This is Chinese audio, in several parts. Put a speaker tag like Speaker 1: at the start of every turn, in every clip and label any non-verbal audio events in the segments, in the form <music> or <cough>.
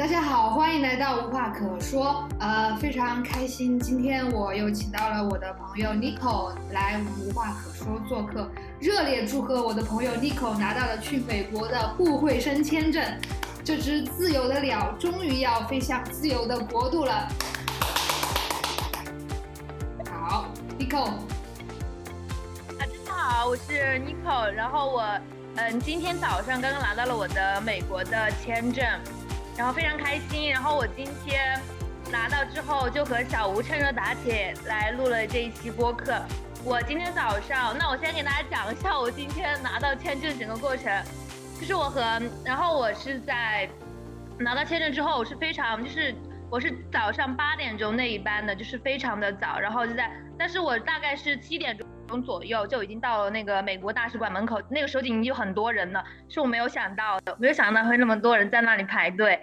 Speaker 1: 大家好，欢迎来到无话可说。呃，非常开心，今天我又请到了我的朋友 Nico 来无话可说做客，热烈祝贺我的朋友 Nico 拿到了去美国的互惠生签证，这只自由的鸟终于要飞向自由的国度了。好，Nico 啊。
Speaker 2: 大家好，我是 Nico，然后我嗯今天早上刚刚拿到了我的美国的签证。然后非常开心，然后我今天拿到之后就和小吴趁热打铁来录了这一期播客。我今天早上，那我先给大家讲一下我今天拿到签证整个过程。就是我和，然后我是在拿到签证之后，我是非常就是我是早上八点钟那一班的，就是非常的早，然后就在，但是我大概是七点钟左右就已经到了那个美国大使馆门口，那个时候已经有很多人了，是我没有想到的，没有想到会那么多人在那里排队。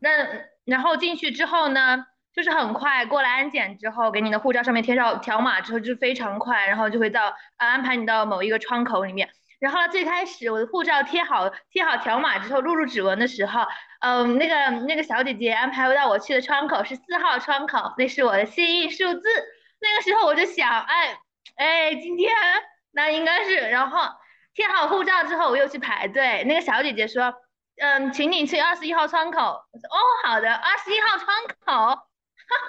Speaker 2: 那然后进去之后呢，就是很快过了安检之后，给你的护照上面贴上条码之后，就非常快，然后就会到安排你到某一个窗口里面。然后最开始我的护照贴好贴好条码之后，录入指纹的时候，嗯，那个那个小姐姐安排到我去的窗口是四号窗口，那是我的幸运数字。那个时候我就想，哎哎，今天那应该是，然后贴好护照之后，我又去排队，那个小姐姐说。嗯，请你去二十一号窗口。我说哦，好的，二十一号窗口。哈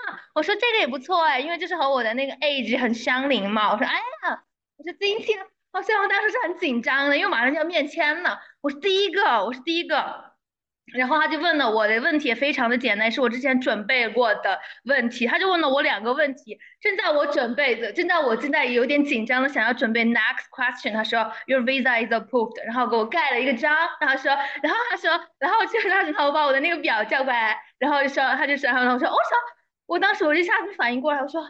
Speaker 2: 哈，我说这个也不错哎，因为就是和我的那个 age 很相邻嘛。我说哎呀，我说今天，好像我当时是很紧张的，因为马上就要面签了。我是第一个，我是第一个。然后他就问了我的问题也非常的简单，是我之前准备过的问题。他就问了我两个问题，正在我准备的，正在我正在有点紧张的想要准备 next question。他说 Your visa is approved，然后给我盖了一个章。然后说，然后他说，然后就他他把我的那个表叫过来，然后就说他就说，然后我说我说，我当时我就一下子反应过来，我说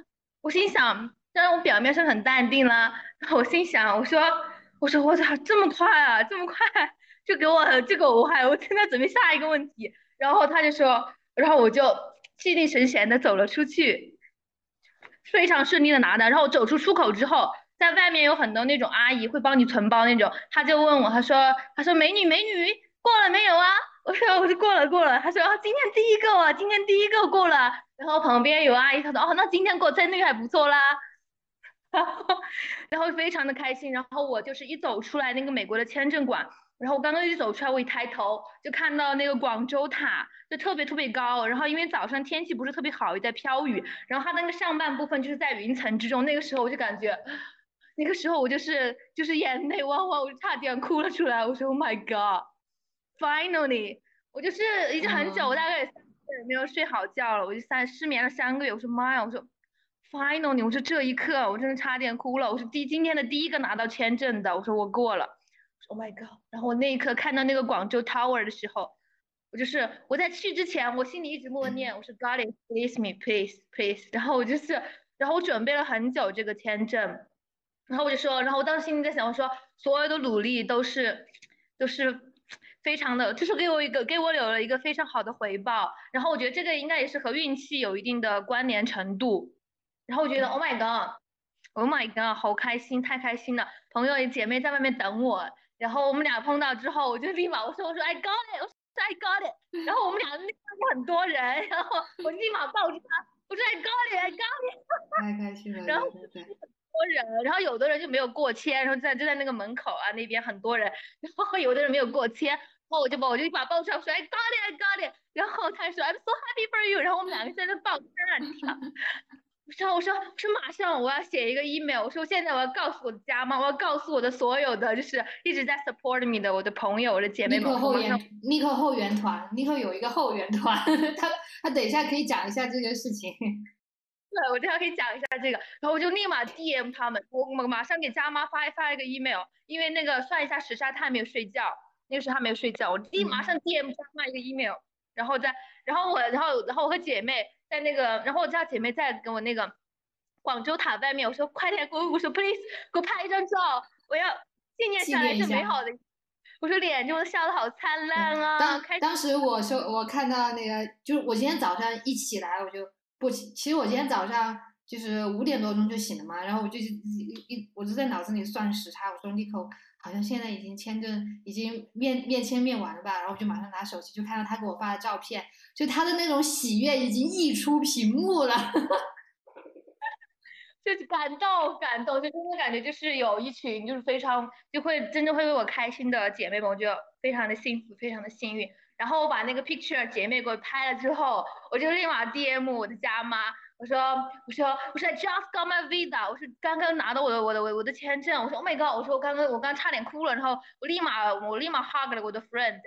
Speaker 2: 我心想，当然我表面上很淡定啦，然后我心想我说我说我操这么快啊这么快。就给我这个，我还我正在准备下一个问题，然后他就说，然后我就气定神闲的走了出去，非常顺利的拿的。然后我走出出口之后，在外面有很多那种阿姨会帮你存包那种，他就问我，他说，他说美女美女过了没有啊？<laughs> 我说我说过了过了。他说今天第一个啊，今天第一个过了。然后旁边有阿姨，她说哦那今天过在那个还不错啦。然 <laughs> 后然后非常的开心。然后我就是一走出来那个美国的签证馆。然后我刚刚一走出来，我一抬头就看到那个广州塔，就特别特别高。然后因为早上天气不是特别好，也在飘雨。然后它那个上半部分就是在云层之中。那个时候我就感觉，那个时候我就是就是眼泪汪汪，我就差点哭了出来。我说 Oh my God，Finally，我就是已经很久，我大概也没有睡好觉了，我就三失眠了三个月。我说妈呀，我说 Finally，我说这一刻我真的差点哭了。我说第今天的第一个拿到签证的，我说我过了。Oh my god！然后我那一刻看到那个广州 Tower 的时候，我就是我在去之前，我心里一直默念，我说 God please me please please。然后我就是，然后我准备了很久这个签证，然后我就说，然后我当时心里在想，我说所有的努力都是都是非常的，就是给我一个给我留了一个非常好的回报。然后我觉得这个应该也是和运气有一定的关联程度。然后我觉得 Oh my god！Oh my god！好开心，太开心了！朋友姐妹在外面等我。然后我们俩碰到之后，我就立马我说我说 I got it，我说 I got it。然后我们俩那边很多人，然后我立马抱住他，我说 I got it，I got
Speaker 1: it。太开心了。
Speaker 2: 然后很多人，然后有的人就没有过签，然后在就在那个门口啊那边很多人，然后有的人没有过签，然后我就把我就一把抱出来，我说 I got it，I got it。然后他说 I'm so happy for you。然后我们两个在那抱在那跳。我说，我说，我说马上我要写一个 email。我说现在我要告诉我的家妈，我要告诉我的所有的就是一直在 support me 的我的朋友、我的姐妹们。
Speaker 1: 尼克后援，尼克后援团，尼克有一个后援团，<laughs> 他他等一下可以讲一下这件事情。
Speaker 2: 对，我等下可以讲一下这个，然后我就立马 DM 他们，我马马上给家妈发发一个 email，因为那个算一下时差，他还没有睡觉，那个时候他没有睡觉，我立马上 DM 家妈一个 email，然后在，然后我，然后然后我和姐妹。在那个，然后我叫姐妹在跟我那个广州塔外面，我说快点给我，我说 please 给我拍一张照，我要纪念下来这美好的。我说脸就笑得好灿烂啊！
Speaker 1: 当当时我说我看到那个，就是我今天早上一起来我就不，其实我今天早上就是五点多钟就醒了嘛，然后我就一一我就在脑子里算时差，我说 Nico 好像现在已经签证已经面面签面完了吧，然后我就马上拿手机就看到他给我发的照片，就他的那种喜悦已经溢出屏幕了，<laughs>
Speaker 2: 就感动感动，就真的感觉就是有一群就是非常就会真正会为我开心的姐妹们，我就非常的幸福，非常的幸运。然后我把那个 picture 姐妹给我拍了之后，我就立马 DM 我的家妈。我说，我说，我说 just got my visa，我是刚刚拿到我的我的我我的签证。我说，Oh my god，我说我刚刚我刚差点哭了。然后我立马我立马 hug 了我的 friend，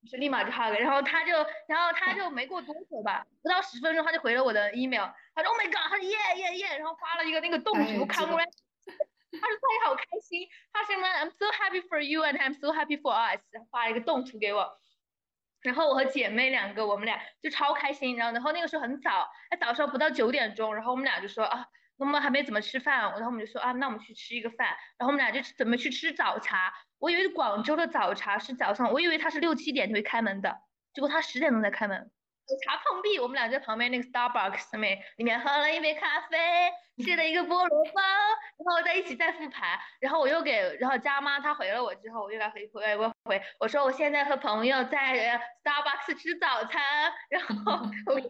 Speaker 2: 我说立马就 hug。然后他就然后他就没过多久吧，不到十分钟他就回了我的 email，他说 Oh my god，他说 Yeah Yeah Yeah，然后发了一个那个动图 c o n g r a t 他说他也好开心，他说 I'm so happy for you and I'm so happy for us，发了一个动图给我。然后我和姐妹两个，我们俩就超开心。然后，然后那个时候很早，哎，早上不到九点钟。然后我们俩就说啊，我们还没怎么吃饭。然后我们就说啊，那我们去吃一个饭。然后我们俩就准备去吃早茶。我以为广州的早茶是早上，我以为他是六七点就会开门的，结果它十点钟才开门。早茶碰壁，我们俩在旁边那个 Starbucks 上面，里面喝了一杯咖啡，<laughs> 吃了一个菠萝包，然后在一起再复盘。然后我又给，然后家妈她回了我之后，我又来回回我回，我说我现在和朋友在 Starbucks 吃早餐，然后 <laughs> 我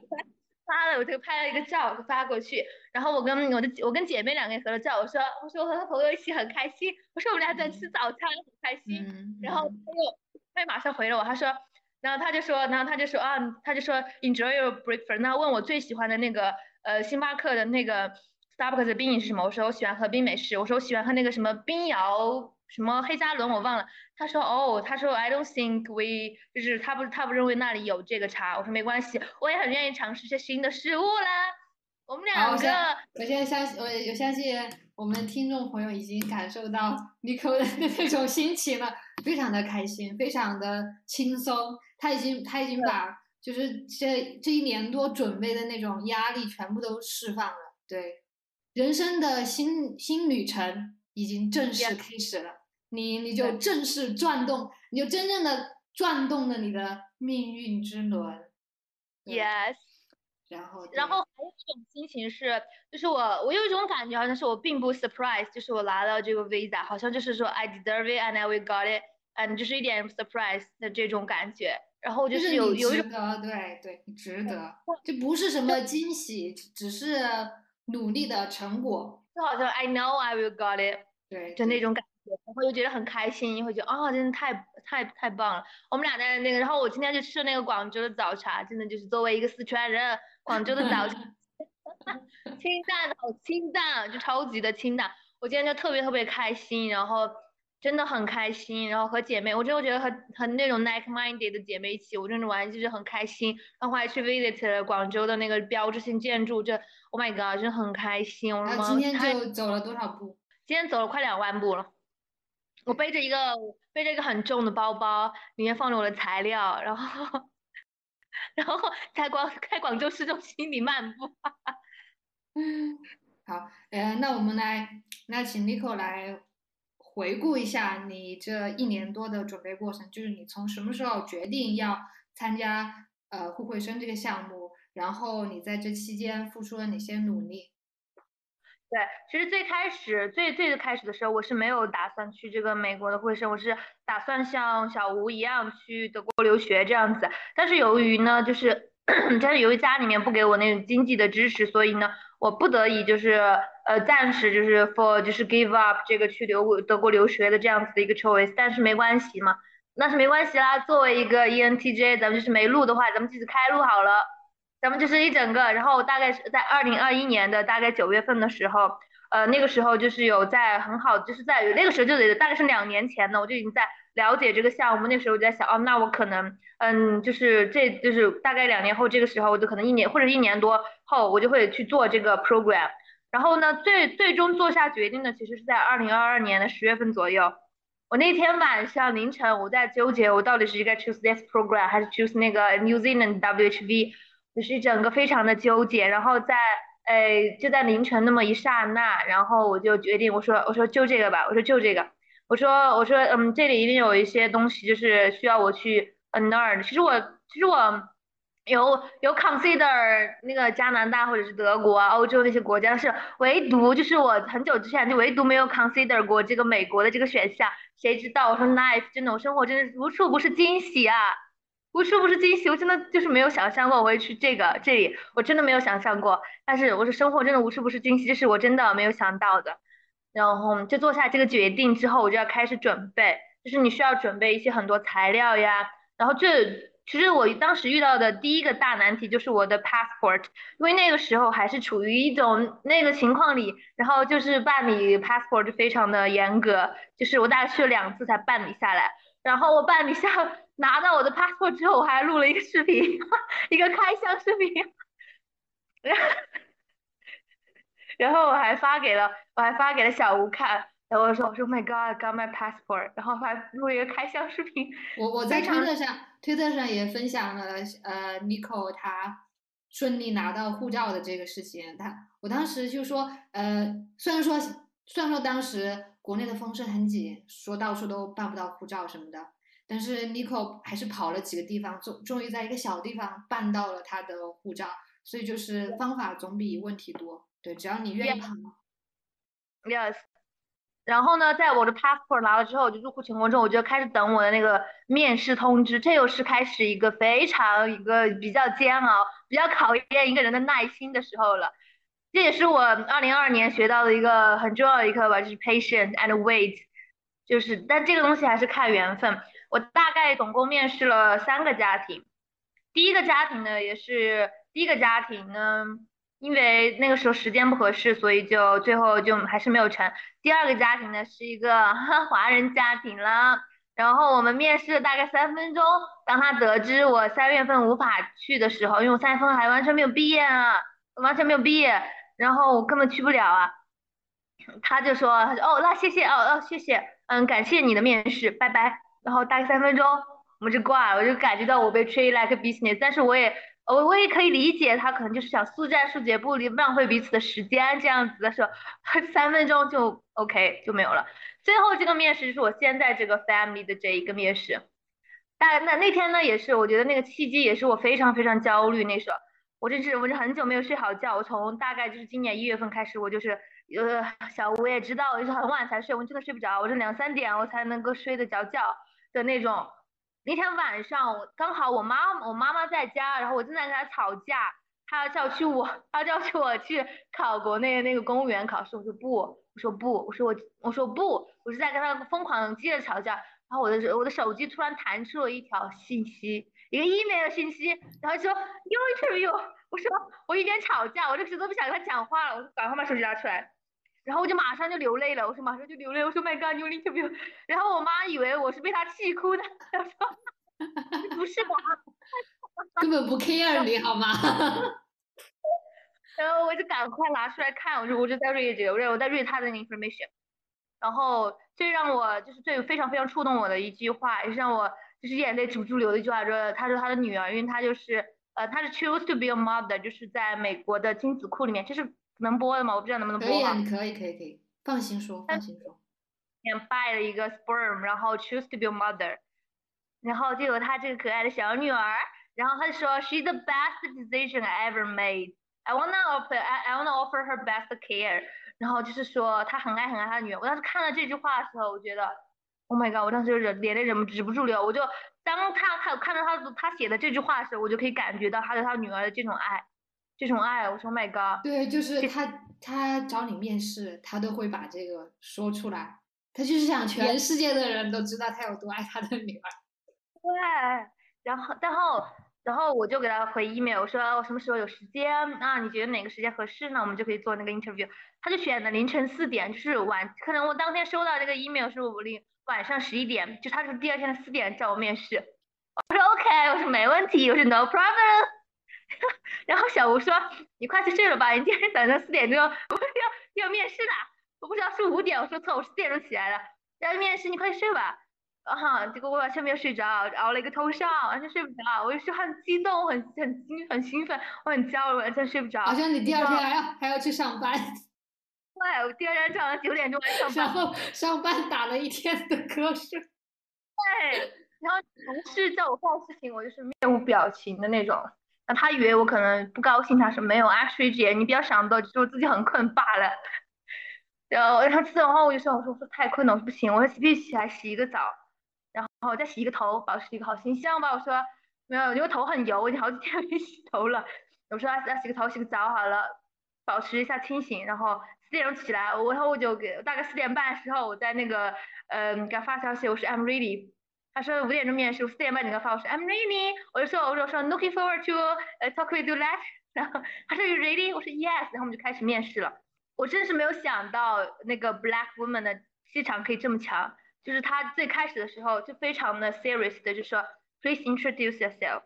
Speaker 2: 发了我就拍了一个照发过去。然后我跟我的我跟姐妹两个人合了照，我说我说我和朋友一起很开心，我说我们俩在吃早餐很开心。然后他又他又马上回了我，他说。然后他就说，然后他就说啊，他就说 enjoy your breakfast。那问我最喜欢的那个呃星巴克的那个 Starbucks 的冰饮是什么？我说我喜欢喝冰美式。我说我喜欢喝那个什么冰摇什么黑加仑，我忘了。他说哦，他说 I don't think we 就是他不他不认为那里有这个茶。我说没关系，我也很愿意尝试一些新的事物啦。我们两个，
Speaker 1: 我现在相信我我相信我们听众朋友已经感受到 Nico 的那种心情了，非常的开心，非常的轻松。他已经他已经把就是这这一年多准备的那种压力全部都释放了，对，人生的新新旅程已经正式开始了，你你就正式转动，你就真正的转动了你的命运之轮
Speaker 2: ，yes，
Speaker 1: 然后
Speaker 2: 然后还有一种心情是，就是我我有一种感觉好像是我并不 surprise，就是我拿到这个 visa，好像就是说 I deserve it and I will got it，嗯，就是一点 surprise 的这种感觉。然后就是有有
Speaker 1: 对对，值得，就不是什么惊喜，只是努力的成果。
Speaker 2: 就好像 I know I will got it，
Speaker 1: 对，
Speaker 2: 就那种感觉，然后又觉得很开心，会觉得啊，真的太太太棒了。我们俩在那个，然后我今天就吃了那个广州的早茶，真的就是作为一个四川人，广州的早茶 <laughs> <laughs> 清淡，好清淡，就超级的清淡。我今天就特别特别开心，然后。真的很开心，然后和姐妹，我真的觉得和和那种 like-minded 的姐妹一起，我真的玩就是很开心。然后还去 visit 了广州的那个标志性建筑，这 Oh my god，真的很开心。我
Speaker 1: 说今天就走了多少步？
Speaker 2: 今天走了快两万步了。我背着一个背着一个很重的包包，里面放着我的材料，然后 <laughs> 然后在广在广州市中心里漫步。
Speaker 1: 嗯 <laughs> 好，呃，那我们来，那请 Nico 来。回顾一下你这一年多的准备过程，就是你从什么时候决定要参加呃互惠生这个项目，然后你在这期间付出了哪些努力？
Speaker 2: 对，其实最开始最最开始的时候，我是没有打算去这个美国的惠生，我是打算像小吴一样去德国留学这样子。但是由于呢，就是 <clears throat> 但是由于家里面不给我那种经济的支持，所以呢。我不得已就是呃暂时就是 for 就是 give up 这个去留德国留学的这样子的一个 choice，但是没关系嘛，那是没关系啦。作为一个 ENTJ，咱们就是没路的话，咱们继续开路好了。咱们就是一整个，然后大概是在二零二一年的大概九月份的时候，呃那个时候就是有在很好，就是在那个时候就得大概是两年前呢，我就已经在了解这个项目。那时候我就在想，哦，那我可能嗯就是这就是大概两年后这个时候，我就可能一年或者一年多。后我就会去做这个 program，然后呢，最最终做下决定的其实是在二零二二年的十月份左右。我那天晚上凌晨我在纠结，我到底是应该 choose this program 还是 choose 那个 New Zealand WHV，就是整个非常的纠结。然后在诶就在凌晨那么一刹那，然后我就决定，我说我说就这个吧，我说就这个，我说我说嗯这里一定有一些东西就是需要我去 learn。其实我其实我。有有 consider 那个加拿大或者是德国、欧洲那些国家，是唯独就是我很久之前就唯独没有 consider 过这个美国的这个选项。谁知道？我说 nice，真的，我生活真的无处不是惊喜啊，无处不是惊喜。我真的就是没有想象过我会去这个这里，我真的没有想象过。但是我说生活真的无处不是惊喜，这是我真的没有想到的。然后就做下这个决定之后，我就要开始准备，就是你需要准备一些很多材料呀，然后这。其实我当时遇到的第一个大难题就是我的 passport，因为那个时候还是处于一种那个情况里，然后就是办理 passport 就非常的严格，就是我大概去了两次才办理下来。然后我办理下拿到我的 passport 之后，我还录了一个视频，<laughs> 一个开箱视频，<laughs> 然后我还发给了我还发给了小吴看。然后我说我说 My God, I got my passport，然后还录一个开箱视频。
Speaker 1: 我我在推特上推特上也分享了呃 Nico 他顺利拿到护照的这个事情。他我当时就说呃虽然说虽然说当时国内的风声很紧，说到处都办不到护照什么的，但是 Nico 还是跑了几个地方，终终于在一个小地方办到了他的护照。所以就是方法总比问题多。对，只要你愿意跑。
Speaker 2: Yes. 然后呢，在我的 passport 拿了之后，我就入库成功之后，我就开始等我的那个面试通知。这又是开始一个非常一个比较煎熬、比较考验一个人的耐心的时候了。这也是我二零二二年学到的一个很重要的一课吧，就是 patience and wait。就是，但这个东西还是看缘分。我大概总共面试了三个家庭，第一个家庭呢，也是第一个家庭呢。因为那个时候时间不合适，所以就最后就还是没有成。第二个家庭呢是一个 <laughs> 华人家庭了，然后我们面试了大概三分钟，当他得知我三月份无法去的时候，因为我三月份还完全没有毕业啊，完全没有毕业，然后我根本去不了啊，他就说，他说哦，那谢谢哦哦谢谢，嗯，感谢你的面试，拜拜。然后大概三分钟我们就挂了，我就感觉到我被 treat like business，但是我也。我我也可以理解，他可能就是想速战速决，不浪费彼此的时间，这样子的时候，三分钟就 OK 就没有了。最后这个面试是我现在这个 family 的这一个面试，但那那天呢也是，我觉得那个契机也是我非常非常焦虑。那时候我真是我是很久没有睡好觉，我从大概就是今年一月份开始，我就是呃小吴也知道，我就是很晚才睡，我真的睡不着，我是两三点我才能够睡得着觉的那种。那天晚上，我刚好我妈我妈妈在家，然后我正在跟她吵架，她叫去我，她叫去我去考国内那个公务员考试，我说不，我说不，我说我我说不，我是在跟她疯狂接着吵架，然后我的我的手机突然弹出了一条信息，一个 email 信息，然后说 you interview，我说我一边吵架，我这时都不想跟她讲话了，我说赶快把手机拿出来。然后我就马上就流泪了，我说马上就流泪，我说 My God，你 interview。然后我妈以为我是被他气哭的，她说不是吧，
Speaker 1: 根本不 care 你好吗？<laughs>
Speaker 2: 然后我就赶快拿出来看，我说我就在 read，我在 read 他的 information。然后最让我就是最非常非常触动我的一句话，也是让我就是眼泪止不住流的一句话，说他说他的女儿，因为他就是呃他是 choose to be a mother，就是在美国的精子库里面，就是。能播的吗？我不知道能不能播。
Speaker 1: 可以啊，可以，可以，可以，放心说，放心说。
Speaker 2: 先 buy 了一个 sperm，然后 choose to be a mother，然后就有他这个可爱的小女儿，然后他就说 she's the best decision I ever made. I wanna offer, I I wanna offer her best care. 然后就是说他很爱很爱他的女儿。我当时看到这句话的时候，我觉得，Oh my god！我当时就忍，眼泪忍不止不住流。我就当他他看到他他写的这句话的时候，我就可以感觉到他对他女儿的这种爱。这种爱，我说 My God，
Speaker 1: 对，就是他，他找你面试，他都会把这个说出来，他就是想全世界的人都知道他有多爱他的女儿。<laughs>
Speaker 2: 对，然后，然后，然后我就给他回 email，我说我什么时候有时间啊？你觉得哪个时间合适呢？我们就可以做那个 interview。他就选的凌晨四点，就是晚，可能我当天收到这个 email 是我凌晚上十一点，就他是第二天的四点叫我面试。我说 OK，我说没问题，我说 No problem。<laughs> 然后小吴说：“你快去睡了吧，你今天早上四点钟我要要面试的，我不知道是五点。”我说错，我是四点钟起来的，要面试，你快去睡吧。啊，结果我晚上没有睡着，熬了一个通宵，完全睡不着。我是很激动，很很兴很兴奋，我很焦虑，完全睡不着。
Speaker 1: 好像你第二天还要还要去上班。<laughs>
Speaker 2: 对，我第二天早上九点钟来上班。
Speaker 1: 然后上班打了一天的瞌睡。
Speaker 2: 对，然后同事叫我办事情，我就是面无表情的那种。那他以为我可能不高兴，他说没有，Ashley 姐，你不要想多，就是我自己很困罢了。然后然后吃完后我就说，我说我说太困了，我说不行，我说必须起来洗一个澡，然后再洗一个头，保持一个好形象吧。我说没有，因为头很油，我已经好几天没洗头了。我说要要洗个头，洗个澡好了，保持一下清醒。然后四点钟起来，我然后我就给大概四点半的时候，我在那个嗯给他发消息，我说 I'm ready。他说五点钟面试，我四点半你给他发，我说 I'm ready。我就说我说说 looking forward to 呃 talk with you later。然后他说 You ready？我说 Yes。然后我们就开始面试了。我真是没有想到那个 Black Woman 的气场可以这么强，就是他最开始的时候就非常的 serious 的就说 Please introduce yourself。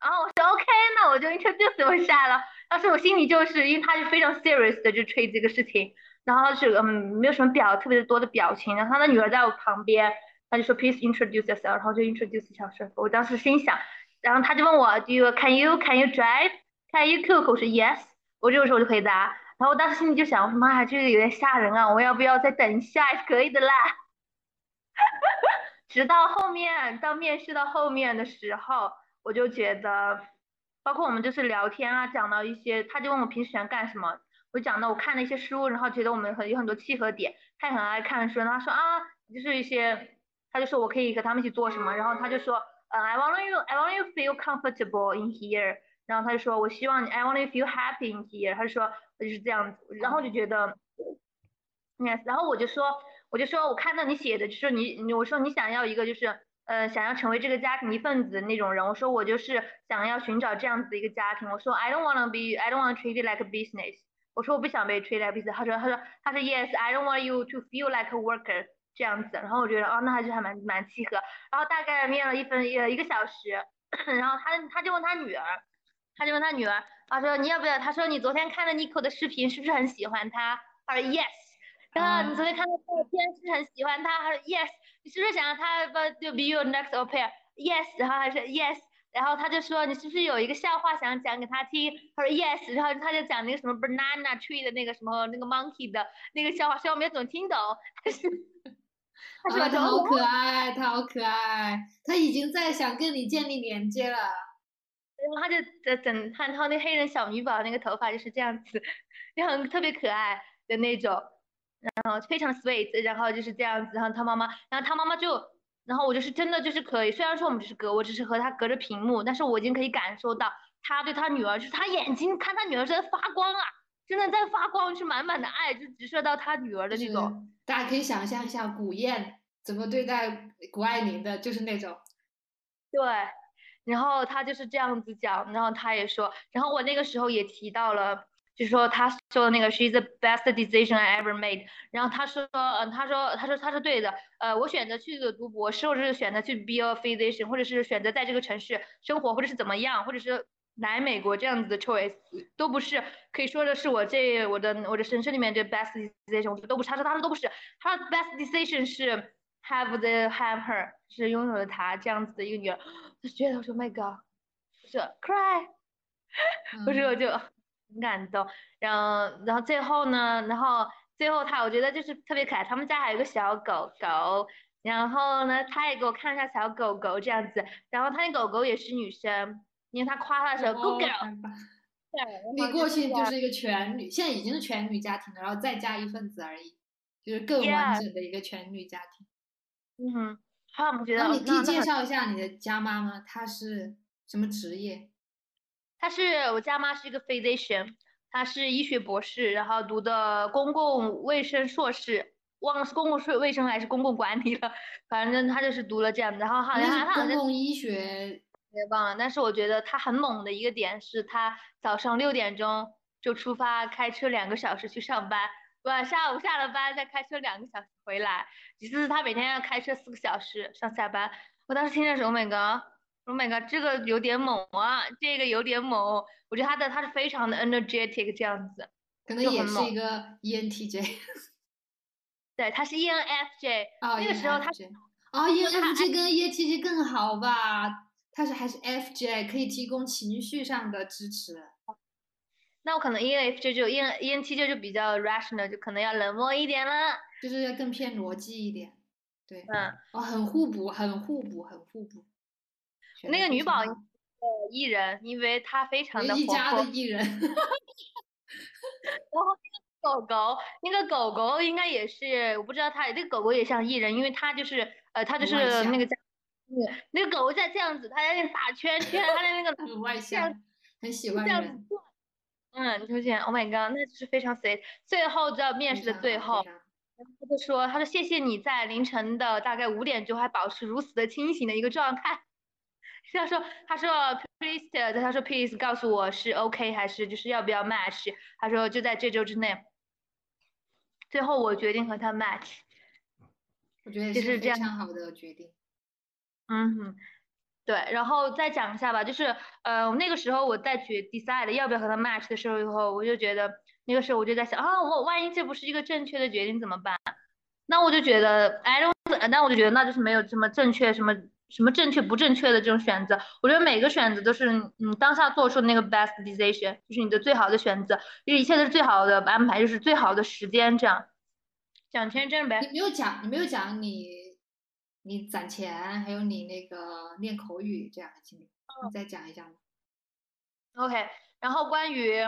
Speaker 2: 然后我说 OK，那我就 introduce 我下了。当时我心里就是因为他是非常 serious 的就吹这个事情，然后是嗯没有什么表特别多的表情，然后他的女儿在我旁边，他就说 Please introduce yourself，然后就 introduce 小师傅。我当时心想，然后他就问我 Do you can you can you drive？Can you cook？我说 Yes。我这个时候就回答。然后我当时心里就想，妈呀，这个有点吓人啊！我要不要再等一下？可以的啦。<laughs> 直到后面到面试到后面的时候，我就觉得，包括我们就是聊天啊，讲到一些，他就问我平时喜欢干什么，我讲到我看了一些书，然后觉得我们很有很多契合点，他也很爱看书，然后他说啊，就是一些，他就说我可以和他们一起做什么，然后他就说，呃，I want you, I want you feel comfortable in here，然后他就说我希望你，I want you feel happy in here，他就说。就是这样子，然后就觉得，yes，然后我就说，我就说我看到你写的，就说你，我说你想要一个就是，呃，想要成为这个家庭一份子的那种人，我说我就是想要寻找这样子的一个家庭，我说 I don't wanna be，I don't wanna treat it like a business，我说我不想被 treat like a business，他说他说他说 yes，I don't want you to feel like a worker 这样子，然后我觉得哦，那还是还蛮蛮契合，然后大概面了一分呃一个小时，然后他他就问他女儿，他就问他女儿。他说你要不要？他说你昨天看了 Nico 的视频，是不是很喜欢他？他说 Yes。然后你昨天看到照片，是不是很喜欢他？他说 Yes。你是不是想要他不就 be your next au pair？Yes。然后还是 Yes。然后他就说你是不是有一个笑话想讲给他听？他说 Yes。然后他就讲那个什么 banana tree 的那个什么那个 monkey 的那个笑话，虽然我没有怎么听懂，但是
Speaker 1: 他说他好可爱，他好可爱，他已经在想跟你建立连接了。
Speaker 2: 然后他就整整他他那黑人小女宝那个头发就是这样子，就很特别可爱的那种，然后非常 sweet，然后就是这样子，然后他妈妈，然后他妈妈就，然后我就是真的就是可以，虽然说我们只是隔，我只是和他隔着屏幕，但是我已经可以感受到他对他女儿，就是他眼睛看他女儿在发光啊，真的在发光，是满满的爱，就直射到他女儿的那种。
Speaker 1: 大家可以想象一下古燕怎么对待谷爱凌的，就是那种。
Speaker 2: 对。然后他就是这样子讲，然后他也说，然后我那个时候也提到了，就是说他说的那个 she's the best decision I ever made。然后他说，嗯，他说，他说他是对的，呃，我选择去读博士，或者是选择去 be a physician，或者是选择在这个城市生活，或者是怎么样，或者是来美国这样子的 choice，都不是可以说的是我这我的我的人生里面这 best decision，我觉得都不是。他说他说都不是，他的 best decision 是 have the have her，是拥有了她这样子的一个女儿。就觉得我说 My God，是 cry，我说 <laughs> 我就很感动，然后然后最后呢，然后最后他我觉得就是特别可爱，他们家还有个小狗狗，然后呢他也给我看了一下小狗狗这样子，然后他那狗狗也是女生，因为他夸他的时候 Good girl，
Speaker 1: 你过去就是一个全女，现在已经是全女家庭了，然后再加一份子而已，就是更完整的一个全女家庭。
Speaker 2: 嗯。好，我们觉得。那
Speaker 1: 你可以介绍一下你的家妈吗？她是什么职业？
Speaker 2: 她是我家妈是一个 physician，她是医学博士，然后读的公共卫生硕士，忘了是公共卫卫生还是公共管理了，反正她就是读了这样。然后好像她好
Speaker 1: 像公共医学
Speaker 2: 也忘了，但是我觉得他很猛的一个点是，他早上六点钟就出发开车两个小时去上班。晚下午下了班再开车两个小时回来，其实他每天要开车四个小时上下班。我当时听的时候，每个，我每个这个有点猛啊，这个有点猛。我觉得他的他是非常的 energetic 这样子，
Speaker 1: 可能也是一个 ENTJ。
Speaker 2: 对，他是 ENFJ。
Speaker 1: 哦，
Speaker 2: 那个时候他
Speaker 1: 哦，ENFJ 跟 ENTJ 更好吧？他是还是 FJ，可以提供情绪上的支持。
Speaker 2: 那我可能 E N F J 就 E N E N T J 就比较 rational，就可能要冷漠一点了，
Speaker 1: 就是要更偏逻辑一点。对，
Speaker 2: 嗯，
Speaker 1: 哦，很互补，很互补，很互补。
Speaker 2: 那个女宝艺人，因为她非常的
Speaker 1: 一家。的艺人。<laughs>
Speaker 2: 然后那个狗狗，那个狗狗应该也是，我不知道它，那个狗狗也像艺人，因为它就是，呃，它就是那个叫，那个那个狗狗在这样子，它在那打圈圈，它在那个
Speaker 1: 很外向，很喜欢
Speaker 2: 这样子
Speaker 1: 人，
Speaker 2: 做，嗯，出现，Oh my god，那就是非常 sweet。最后在面试的最后，他就说，他说谢谢你在凌晨的大概五点钟还保持如此的清醒的一个状态。<laughs> 他说，他说 please，他说 please 告诉我是 OK 还是就是要不要 match。他说就在这周之内。最后我决定和他 match。
Speaker 1: 我觉得也
Speaker 2: 就是
Speaker 1: 非常好的决定。
Speaker 2: 嗯哼，对，然后再讲一下吧，就是呃那个时候我在决 decide 要不要和他 match 的时候以后，我就觉得那个时候我就在想啊，我万一这不是一个正确的决定怎么办？那我就觉得 I don't，那我就觉得那就是没有什么正确什么什么正确不正确的这种选择。我觉得每个选择都是你当下做出的那个 best decision，就是你的最好的选择，因为一切都是最好的安排，就是最好的时间这样。讲签证呗。
Speaker 1: 你没有讲，你没有讲你你攒钱，还有你那个练口语这样的经历，你再讲一讲吗
Speaker 2: ？OK，然后关于，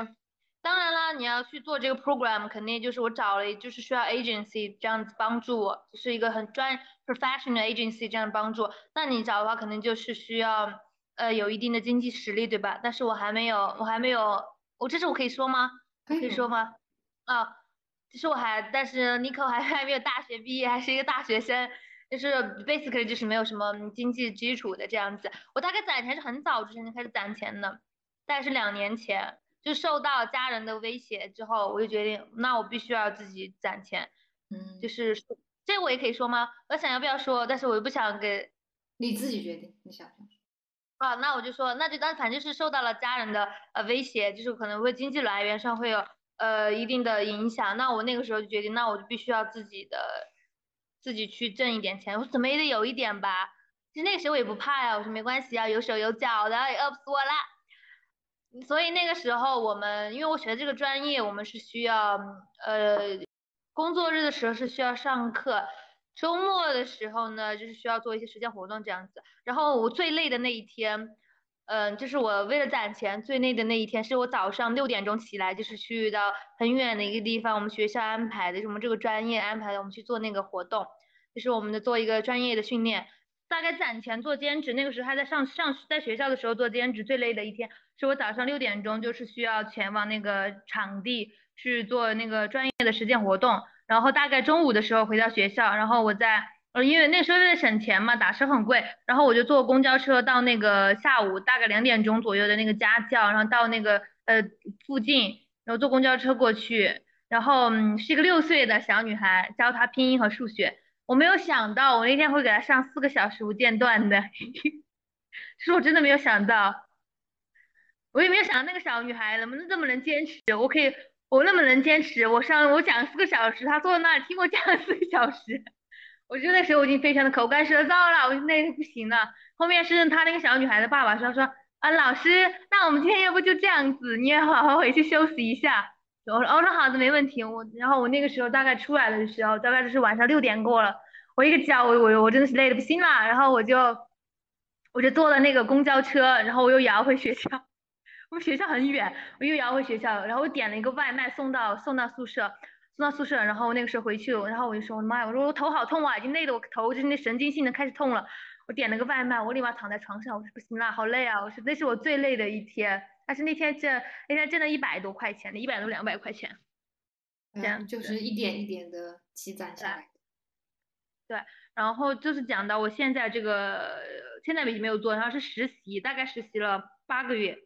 Speaker 2: 当然啦，你要去做这个 program，肯定就是我找了，就是需要 agency 这样子帮助我，就是一个很专 professional agency 这样帮助。那你找的话，肯定就是需要呃有一定的经济实力，对吧？但是我还没有，我还没有，我这是我可以说吗？我可以说吗？啊，其实我还，但是 Nico 还 <laughs> 还没有大学毕业，还是一个大学生，就是 basically 就是没有什么经济基础的这样子。我大概攒钱是很早之前就开始攒钱的。大概是两年前，就受到家人的威胁之后，我就决定，那我必须要自己攒钱。
Speaker 1: 嗯，
Speaker 2: 就是这我也可以说吗？我想要不要说，但是我又不想给
Speaker 1: 你自己决定，你想不想说？
Speaker 2: 啊，那我就说，那就当反正是受到了家人的呃威胁，就是可能会经济来源上会有呃一定的影响。那我那个时候就决定，那我就必须要自己的自己去挣一点钱，我怎么也得有一点吧。其实那个时候我也不怕呀，我说没关系啊，有手有脚的，也饿不死我啦。所以那个时候我们，因为我学的这个专业，我们是需要，呃，工作日的时候是需要上课，周末的时候呢，就是需要做一些实践活动这样子。然后我最累的那一天，嗯、就是我为了攒钱最累的那一天，是我早上六点钟起来，就是去到很远的一个地方，我们学校安排的，是我们这个专业安排的，我们去做那个活动，就是我们的做一个专业的训练。大概攒钱做兼职，那个时候还在上上在学校的时候做兼职，最累的一天是我早上六点钟就是需要前往那个场地去做那个专业的实践活动，然后大概中午的时候回到学校，然后我在呃因为那时候为了省钱嘛，打车很贵，然后我就坐公交车到那个下午大概两点钟左右的那个家教，然后到那个呃附近，然后坐公交车过去，然后是一个六岁的小女孩，教她拼音和数学。我没有想到，我那天会给她上四个小时不间断的，<laughs> 是我真的没有想到，我也没有想到那个小女孩能不能这么能坚持。我可以，我那么能坚持，我上我讲四个小时，她坐在那里听我讲四个小时，我就那时候我已经非常的口干舌燥了，我就那不行了。后面是她那个小女孩的爸爸说说啊，老师，那我们今天要不就这样子，你也好好回去休息一下。我说哦，那好的，没问题。我然后我那个时候大概出来的时候，大概就是晚上六点过了。我一个脚，我我我真的是累的不行了。然后我就我就坐了那个公交车，然后我又摇回学校。<laughs> 我们学校很远，我又摇回学校，然后我点了一个外卖送到送到宿舍，送到宿舍。然后那个时候回去，然后我就说我的妈呀，我说我头好痛啊，已经累得我头就是那神经性的开始痛了。我点了个外卖，我立马躺在床上，我说不行啦，好累啊！我说那是我最累的一天。但是那天挣那天挣了一百多块钱，一百多两百块钱，这样
Speaker 1: 嗯，就是一点一点的积攒下来对。
Speaker 2: 然后就是讲到我现在这个现在已经没有做，然后是实习，大概实习了八个月，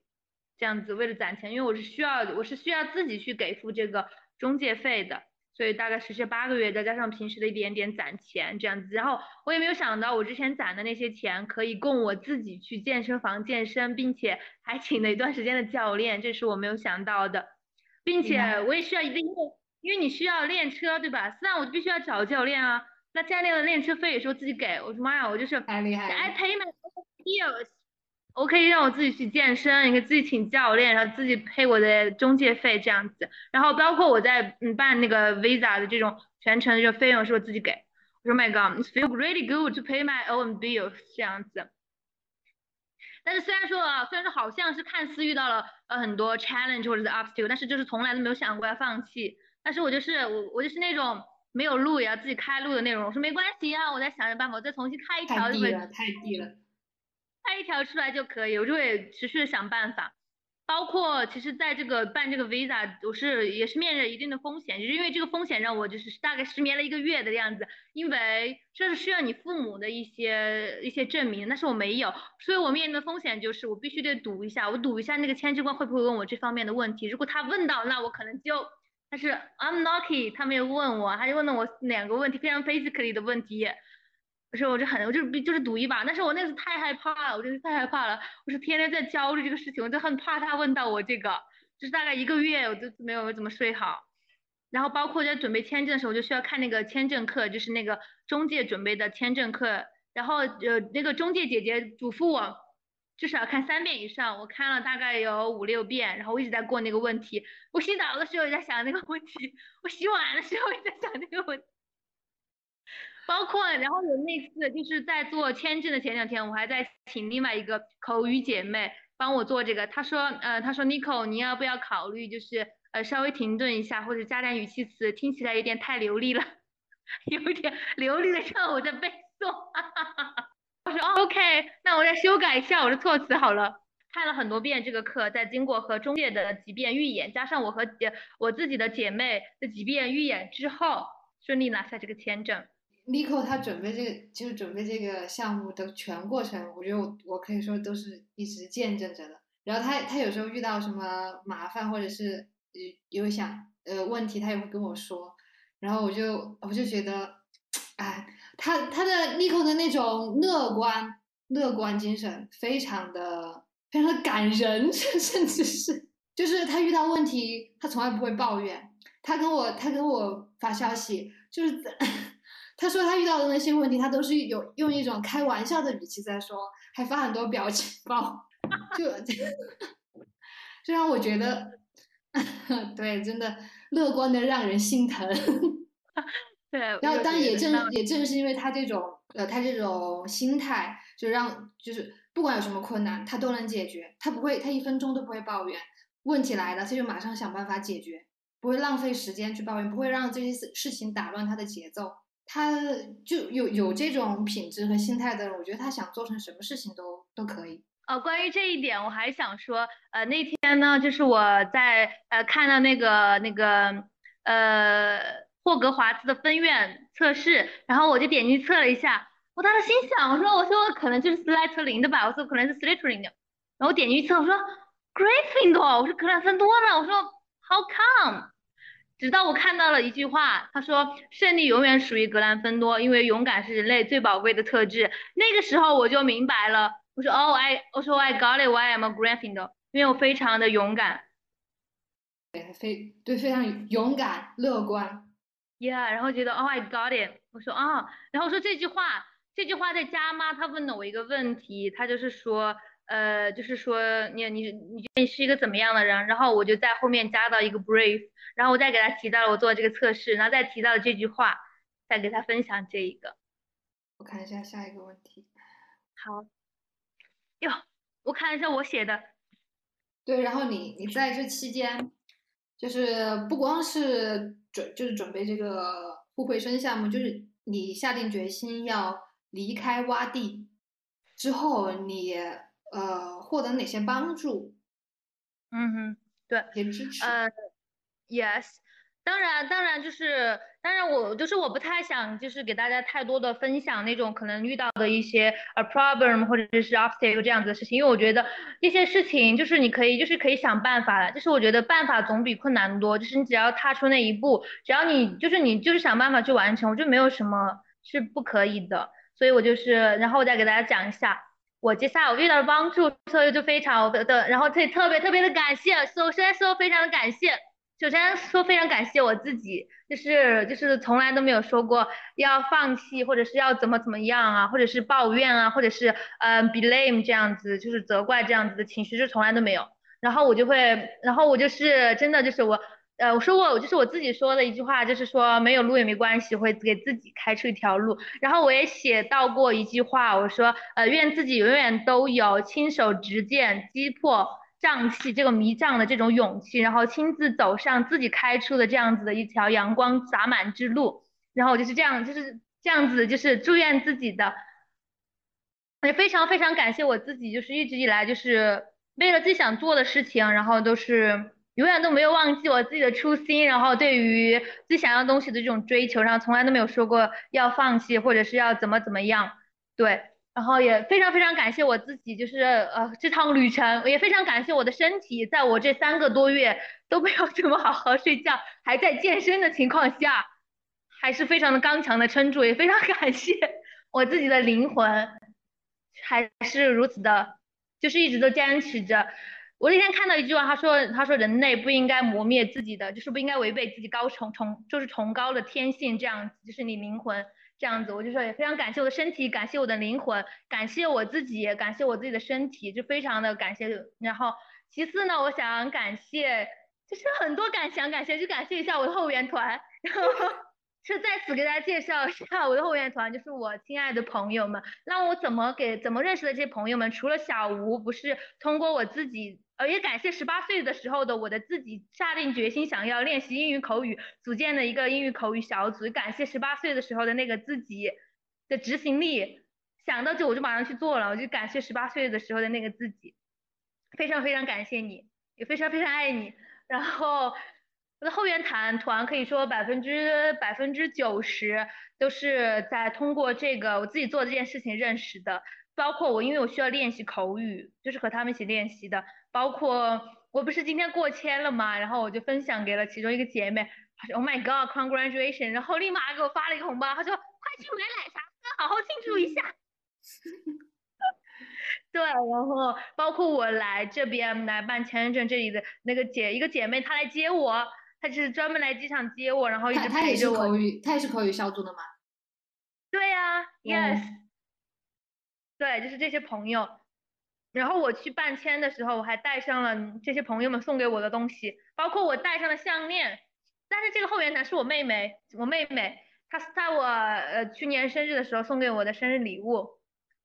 Speaker 2: 这样子为了攒钱，因为我是需要我是需要自己去给付这个中介费的，所以大概实习八个月，再加上平时的一点点攒钱这样子，然后我也没有想到我之前攒的那些钱可以供我自己去健身房健身，并且还请了一段时间的教练，这是我没有想到的，并且我也需要一个因为因为你需要练车对吧？那我就必须要找教练啊。那教练的练车费也是我自己给，我说妈呀，我就是
Speaker 1: 太厉害
Speaker 2: I
Speaker 1: 了
Speaker 2: ！pay my 我可以让我自己去健身，也可以自己请教练，然后自己配我的中介费这样子，然后包括我在嗯办那个 visa 的这种全程的这个费用是我自己给。我说 My God，it feels really good to pay my own bills 这样子。但是虽然说啊，虽然说好像是看似遇到了呃很多 challenge 或者是 obstacle，但是就是从来都没有想过要放弃。但是我就是我我就是那种没有路也要自己开路的那种。我说没关系啊，我再想想办法，我再重新开一条。
Speaker 1: 太低了，太低了。
Speaker 2: 开一条出来就可以，我就会持续的想办法。包括其实在这个办这个 visa，我是也是面临着一定的风险，就是因为这个风险让我就是大概失眠了一个月的样子，因为这是需要你父母的一些一些证明，但是我没有，所以我面临的风险就是我必须得赌一下，我赌一下那个签证官会不会问我这方面的问题，如果他问到，那我可能就，但是 I'm lucky，他没有问我，他就问了我两个问题，非常 physically 的问题。我说我就很，我就就是赌一把，但是我那次太害怕了，我真是太害怕了，我是天天在焦虑这个事情，我就很怕他问到我这个，就是大概一个月我都没有怎么睡好，然后包括在准备签证的时候，我就需要看那个签证课，就是那个中介准备的签证课，然后呃那个中介姐姐嘱咐我至少看三遍以上，我看了大概有五六遍，然后我一直在过那个问题，我洗澡的时候也在想那个问题，我洗碗的时候也在想那个问题。包括，然后有那次就是在做签证的前两天，我还在请另外一个口语姐妹帮我做这个。她说，呃，她说 n i c o 你要不要考虑，就是呃稍微停顿一下，或者加点语气词，听起来有点太流利了，<laughs> 有点流利的让我在背诵。我说，OK，那我再修改一下我的措辞好了。看了很多遍这个课，在经过和中介的几遍预演，加上我和姐我自己的姐妹的几遍预演之后，顺利拿下这个签证。
Speaker 1: Nico 他准备这个，就是准备这个项目的全过程，我觉得我我可以说都是一直见证着的。然后他他有时候遇到什么麻烦或者是有想呃问题，他也会跟我说。然后我就我就觉得，哎，他他的 Nico 的那种乐观乐观精神非常的非常的感人，<laughs> 甚至是就是他遇到问题，他从来不会抱怨。他跟我他跟我发消息就是。<laughs> 他说他遇到的那些问题，他都是有用一种开玩笑的语气在说，还发很多表情包，<laughs> 就就让我觉得，<laughs> 对，真的乐观的让人心疼。<laughs>
Speaker 2: 对，
Speaker 1: 然后当然也正也正是因为他这种呃他这种心态，就让就是不管有什么困难，他都能解决，他不会他一分钟都不会抱怨，问题来了他就马上想办法解决，不会浪费时间去抱怨，不会让这些事事情打乱他的节奏。他就有有这种品质和心态的人，我觉得他想做成什么事情都都可以。
Speaker 2: 哦，关于这一点，我还想说，呃，那天呢，就是我在呃看到那个那个呃霍格华兹的分院测试，然后我就点进去测了一下，我当时心想，我说我说我可能就是斯莱特林的吧，我说可能是斯莱特林的，然后我点进去测，我说 Gryffindor，我说格兰芬多呢，我说 How come？直到我看到了一句话，他说：“胜利永远属于格兰芬多，因为勇敢是人类最宝贵的特质。”那个时候我就明白了，我说：“哦，I，我说 I got it, I am a Gryffindor，因为我非常的勇敢。”
Speaker 1: 对，非对，非常勇敢乐观。
Speaker 2: Yeah，然后觉得哦，I got it，我说啊，然后说这句话，这句话在家吗？他问了我一个问题，他就是说。呃，就是说你你你觉得你是一个怎么样的人？然后我就在后面加到一个 brief，然后我再给他提到了我做这个测试，然后再提到了这句话，再给他分享这一个。
Speaker 1: 我看一下下一个问题。
Speaker 2: 好。哟，我看一下我写的。
Speaker 1: 对，然后你你在这期间，就是不光是准就是准备这个互惠生项目，就是你下定决心要离开洼地之后，你。呃，获得哪些帮助？
Speaker 2: 嗯哼，对，
Speaker 1: 也支持。
Speaker 2: 呃，yes，当然，当然就是，当然我就是我不太想就是给大家太多的分享那种可能遇到的一些呃 problem 或者是 obstacle 这样子的事情，因为我觉得这些事情就是你可以就是可以想办法的，就是我觉得办法总比困难多，就是你只要踏出那一步，只要你就是你就是想办法去完成，我觉得没有什么是不可以的，所以我就是，然后我再给大家讲一下。我接下来我遇到的帮助，所以就非常的，然后特特别特别的感谢。首先说非常的感谢，首先说非常感谢我自己，就是就是从来都没有说过要放弃，或者是要怎么怎么样啊，或者是抱怨啊，或者是嗯 blame 这样子，就是责怪这样子的情绪，就从来都没有。然后我就会，然后我就是真的就是我呃，我说过，就是我自己说的一句话，就是说没有路也没关系，会给自己开出一条路。然后我也写到过一句话，我说，呃，愿自己永远都有亲手执剑击破瘴气这个迷障的这种勇气，然后亲自走上自己开出的这样子的一条阳光洒满之路。然后我就是这样，就是这样子，就是祝愿自己的，也非常非常感谢我自己，就是一直以来就是为了自己想做的事情，然后都是。永远都没有忘记我自己的初心，然后对于自己想要东西的这种追求，然后从来都没有说过要放弃或者是要怎么怎么样，对，然后也非常非常感谢我自己，就是呃这趟旅程，也非常感谢我的身体，在我这三个多月都没有怎么好好睡觉，还在健身的情况下，还是非常的刚强的撑住，也非常感谢我自己的灵魂，还是如此的，就是一直都坚持着。我那天看到一句话，他说：“他说人类不应该磨灭自己的，就是不应该违背自己高崇崇，就是崇高的天性，这样子，就是你灵魂这样子。”我就说也非常感谢我的身体，感谢我的灵魂，感谢我自己，感谢我自己的身体，就非常的感谢。然后其次呢，我想感谢，就是很多感想感谢，就感谢一下我的后援团。然后就在此给大家介绍一下我的后援团，就是我亲爱的朋友们。那我怎么给怎么认识的这些朋友们？除了小吴，不是通过我自己。呃，也感谢十八岁的时候的我的自己下定决心想要练习英语口语，组建的一个英语口语小组。感谢十八岁的时候的那个自己的执行力，想到就我就马上去做了。我就感谢十八岁的时候的那个自己，非常非常感谢你，也非常非常爱你。然后我的后援团团可以说百分之百分之九十都是在通过这个我自己做这件事情认识的，包括我因为我需要练习口语，就是和他们一起练习的。包括我不是今天过签了嘛？然后我就分享给了其中一个姐妹，她说 Oh my God, congratulations！然后立马给我发了一个红包，她说快去买奶茶喝，好好庆祝一下。<laughs> 对，然后包括我来这边来办签证，这里的那个姐一个姐妹她来接我，她就是专门来机场接我，然后一直陪着我。
Speaker 1: 她也是口语，她也是口语小组的吗？
Speaker 2: 对呀，Yes。对，就是这些朋友。然后我去办签的时候，我还带上了这些朋友们送给我的东西，包括我戴上了项链。但是这个后援团是我妹妹，我妹妹她在我呃去年生日的时候送给我的生日礼物，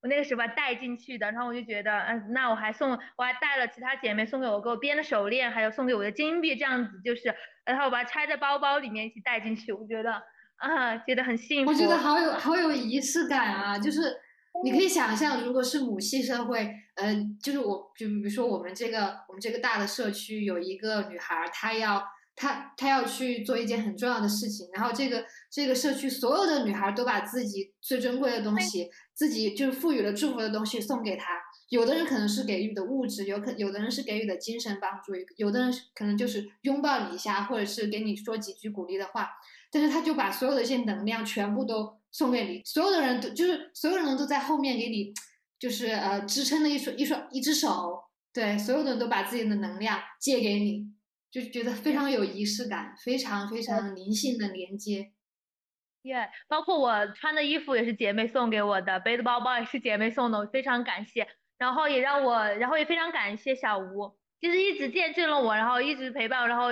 Speaker 2: 我那个时候带进去的。然后我就觉得，嗯，那我还送，我还带了其他姐妹送给我给我编的手链，还有送给我的金币，这样子就是，然后我把它揣在包包里面一起带进去。我觉得啊，觉得很幸福。
Speaker 1: 我觉得好有好有仪式感啊，就是。你可以想象，如果是母系社会，呃，就是我，就比如说我们这个我们这个大的社区有一个女孩，她要她她要去做一件很重要的事情，然后这个这个社区所有的女孩都把自己最珍贵的东西，自己就是赋予了祝福的东西送给她。有的人可能是给予的物质，有可有的人是给予的精神帮助，有的人可能就是拥抱你一下，或者是给你说几句鼓励的话。但是他就把所有的一些能量全部都。送给你，所有的人都就是所有人都在后面给你，就是呃支撑的一双一双一只手，对，所有的人都把自己的能量借给你，就觉得非常有仪式感，非常非常灵性的连接。
Speaker 2: 耶，包括我穿的衣服也是姐妹送给我的，背的包包也是姐妹送的，我非常感谢。然后也让我，然后也非常感谢小吴，就是一直见证了我，然后一直陪伴我，然后。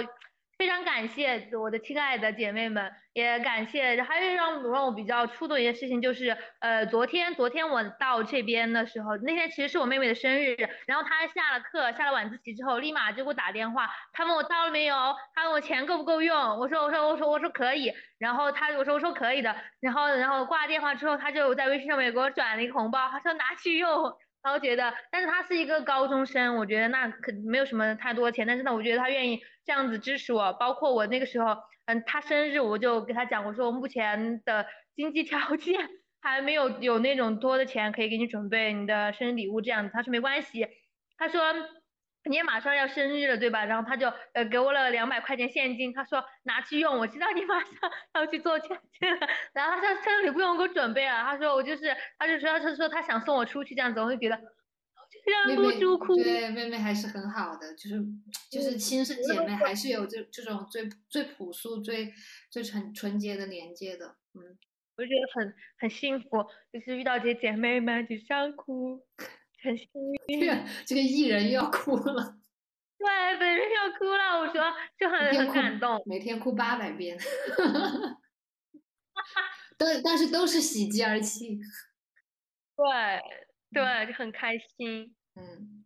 Speaker 2: 非常感谢我的亲爱的姐妹们，也感谢。还有让我让我比较触动一件事情，就是呃，昨天昨天我到这边的时候，那天其实是我妹妹的生日，然后她下了课，下了晚自习之后，立马就给我打电话，她问我到了没有，她问我钱够不够用，我说我说我说我说可以，然后她我说我说可以的，然后然后挂了电话之后，她就在微信上面给我转了一个红包，她说拿去用。然后觉得，但是他是一个高中生，我觉得那可没有什么太多钱，但是呢，我觉得他愿意这样子支持我，包括我那个时候，嗯，他生日我就给他讲，我说我目前的经济条件 <laughs> 还没有有那种多的钱可以给你准备你的生日礼物这样子，他说没关系，他说。你也马上要生日了，对吧？然后他就呃给我了两百块钱现金，他说拿去用，我知道你马上要去做签证了。<laughs> 然后他说生日礼不用给我准备了，他说我就是，他就说他说他想送我出去这样子，我就觉得忍不住哭。
Speaker 1: 对，妹妹还是很好的，就是就是亲生姐妹还是有这这种最最朴素、最最纯纯洁的连接的，嗯，
Speaker 2: 我就觉得很很幸福，就是遇到这些姐妹们就想哭。很幸 <laughs> 运，
Speaker 1: 这个艺人又要哭了。<laughs>
Speaker 2: 对，本人要哭了，我说就很很感动，
Speaker 1: 每天哭八百遍，<laughs> 都但是都是喜极而泣，
Speaker 2: 对。对，就很开心，
Speaker 1: 嗯，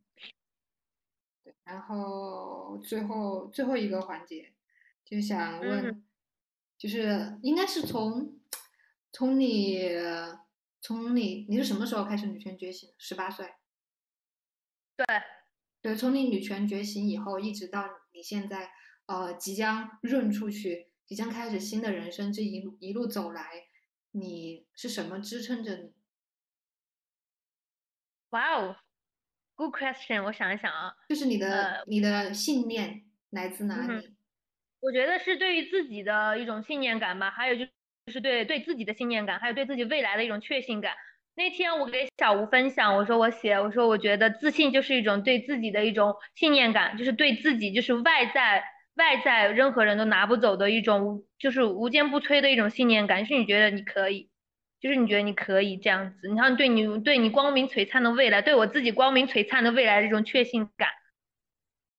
Speaker 1: 对，然后最后最后一个环节就想问，就是应该是从从你从你你是什么时候开始女权觉醒？十八岁，
Speaker 2: 对。
Speaker 1: 对，从你女权觉醒以后，一直到你现在，呃，即将润出去，即将开始新的人生，这一路一路走来，你是什么支撑着你？
Speaker 2: 哇哦，Good question，我想一想啊，
Speaker 1: 就是你的你的信念来自哪
Speaker 2: 里？我觉得是对于自己的一种信念感吧，还有就是对对自己的信念感，还有对自己未来的一种确信感。那天我给小吴分享，我说我写，我说我觉得自信就是一种对自己的一种信念感，就是对自己就是外在外在任何人都拿不走的一种，就是无坚不摧的一种信念感，是你觉得你可以，就是你觉得你可以这样子，你看对你对你光明璀璨的未来，对我自己光明璀璨的未来这种确信感，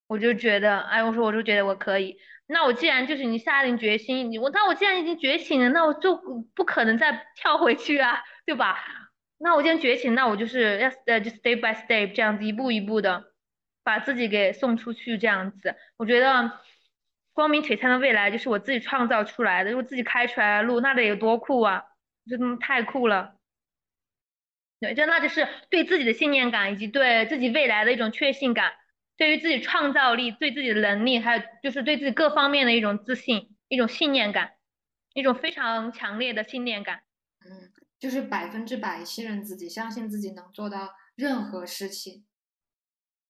Speaker 2: 我就觉得，哎，我说我就觉得我可以，那我既然就是你下定决心，你我那我既然已经觉醒了，那我就不可能再跳回去啊，对吧？那我今天觉醒，那我就是要呃，就 step by step 这样子一步一步的把自己给送出去，这样子，我觉得光明璀璨的未来就是我自己创造出来的，我自己开出来的路，那得有多酷啊！真的太酷了。对，就那就是对自己的信念感，以及对自己未来的一种确信感，对于自己创造力、对自己的能力，还有就是对自己各方面的一种自信、一种信念感，一种非常强烈的信念感。
Speaker 1: 嗯。就是百分之百信任自己，相信自己能做到任何事情。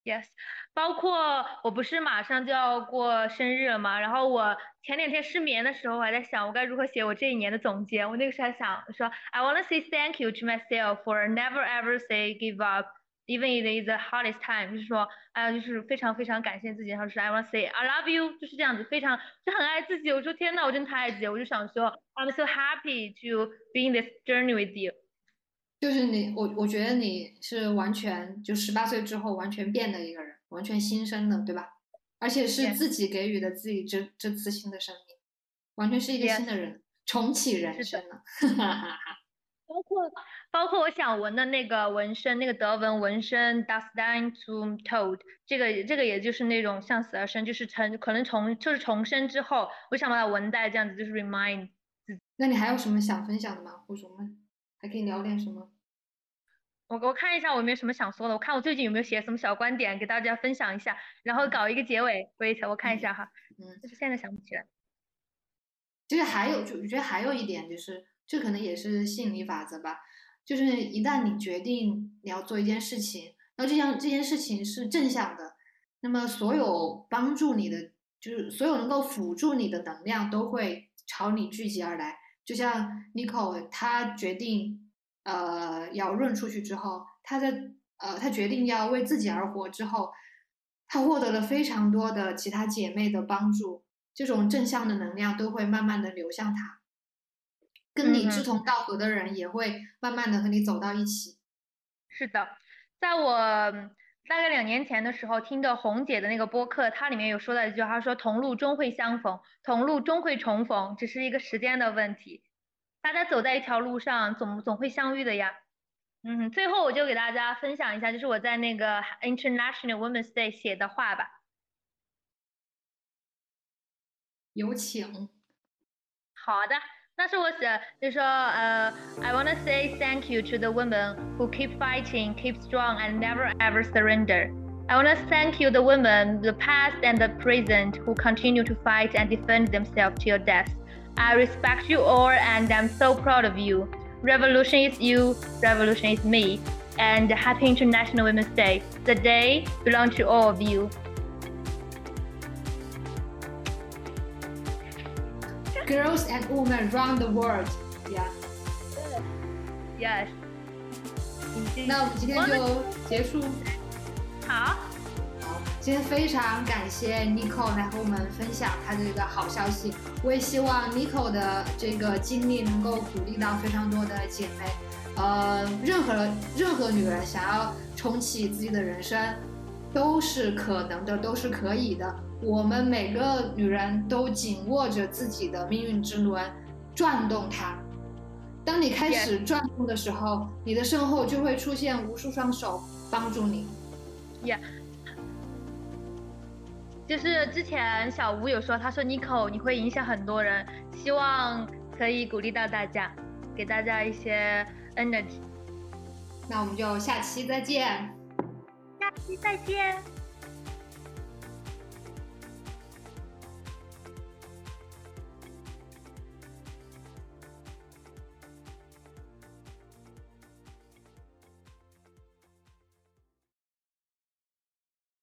Speaker 2: Yes，包括我不是马上就要过生日了嘛？然后我前两天失眠的时候，我还在想我该如何写我这一年的总结。我那个时候还想说，I wanna say thank you to myself for never ever say give up。Even it is the hardest time，就是说，哎呀，就是非常非常感谢自己，然后是 I want to say I love you，就是这样子，非常就很爱自己。我说天呐，我真的太爱自己，我就想说，I'm so happy to be in this journey with you。
Speaker 1: 就是你，我我觉得你是完全就十八岁之后完全变的一个人，完全新生的，对吧？而且是自己给予的自己这这次新的生命，完全是一个新的人，重启人生了，哈哈哈哈。
Speaker 2: 包括包括我想纹的那个纹身，那个德文纹身 d u s t i n to told，这个这个也就是那种向死而生，就是成可能重就是重生之后，我想把它纹在这样子，就是 remind。
Speaker 1: 那你还有什么想分享的吗？或者我们还可以聊点什么？
Speaker 2: 我我看一下我有没有什么想说的，我看我最近有没有写什么小观点给大家分享一下，然后搞一个结尾。wait，我看一下哈，嗯，就是现在想不起来。
Speaker 1: 其实还有，就我觉得还有一点就是。这可能也是吸引力法则吧，就是一旦你决定你要做一件事情，然后这样这件事情是正向的，那么所有帮助你的，就是所有能够辅助你的能量都会朝你聚集而来。就像 Nicole，他决定呃要润出去之后，他在呃他决定要为自己而活之后，他获得了非常多的其他姐妹的帮助，这种正向的能量都会慢慢的流向他。跟你志同道合的人也会慢慢的和你走到一起。
Speaker 2: 是的，在我大概两年前的时候听的红姐的那个播客，它里面有说到一句话，说同路终会相逢，同路终会重逢，只是一个时间的问题。大家走在一条路上，总总会相遇的呀。嗯，最后我就给大家分享一下，就是我在那个 International Women's Day 写的话吧。
Speaker 1: 有请。
Speaker 2: 好的。那是我写，就说呃，I wanna say thank you to the women who keep fighting, keep strong, and never ever surrender. I wanna thank you the women, the past and the present, who continue to fight and defend themselves to your death. I respect you all, and I'm so proud of you. Revolution is you, revolution is me. And happy International Women's Day. The day belongs to all of you.
Speaker 1: Girls and women around the world.
Speaker 2: Yeah. Yes.
Speaker 1: 那我们今天就结束。
Speaker 2: 好。
Speaker 1: 好，今天非常感谢 Nico 来和我们分享他这个好消息。我也希望 Nico 的这个经历能够鼓励到非常多的姐妹。呃，任何任何女人想要重启自己的人生，都是可能的，都是可以的。我们每个女人都紧握着自己的命运之轮，转动它。当你开始转动的时候，你的身后就会出现无数双手帮助你。
Speaker 2: Yeah，就是之前小吴有说，他说 Nico 你会影响很多人，希望可以鼓励到大家，给大家一些 energy。
Speaker 1: 那我们就下期再见。
Speaker 2: 下期再见。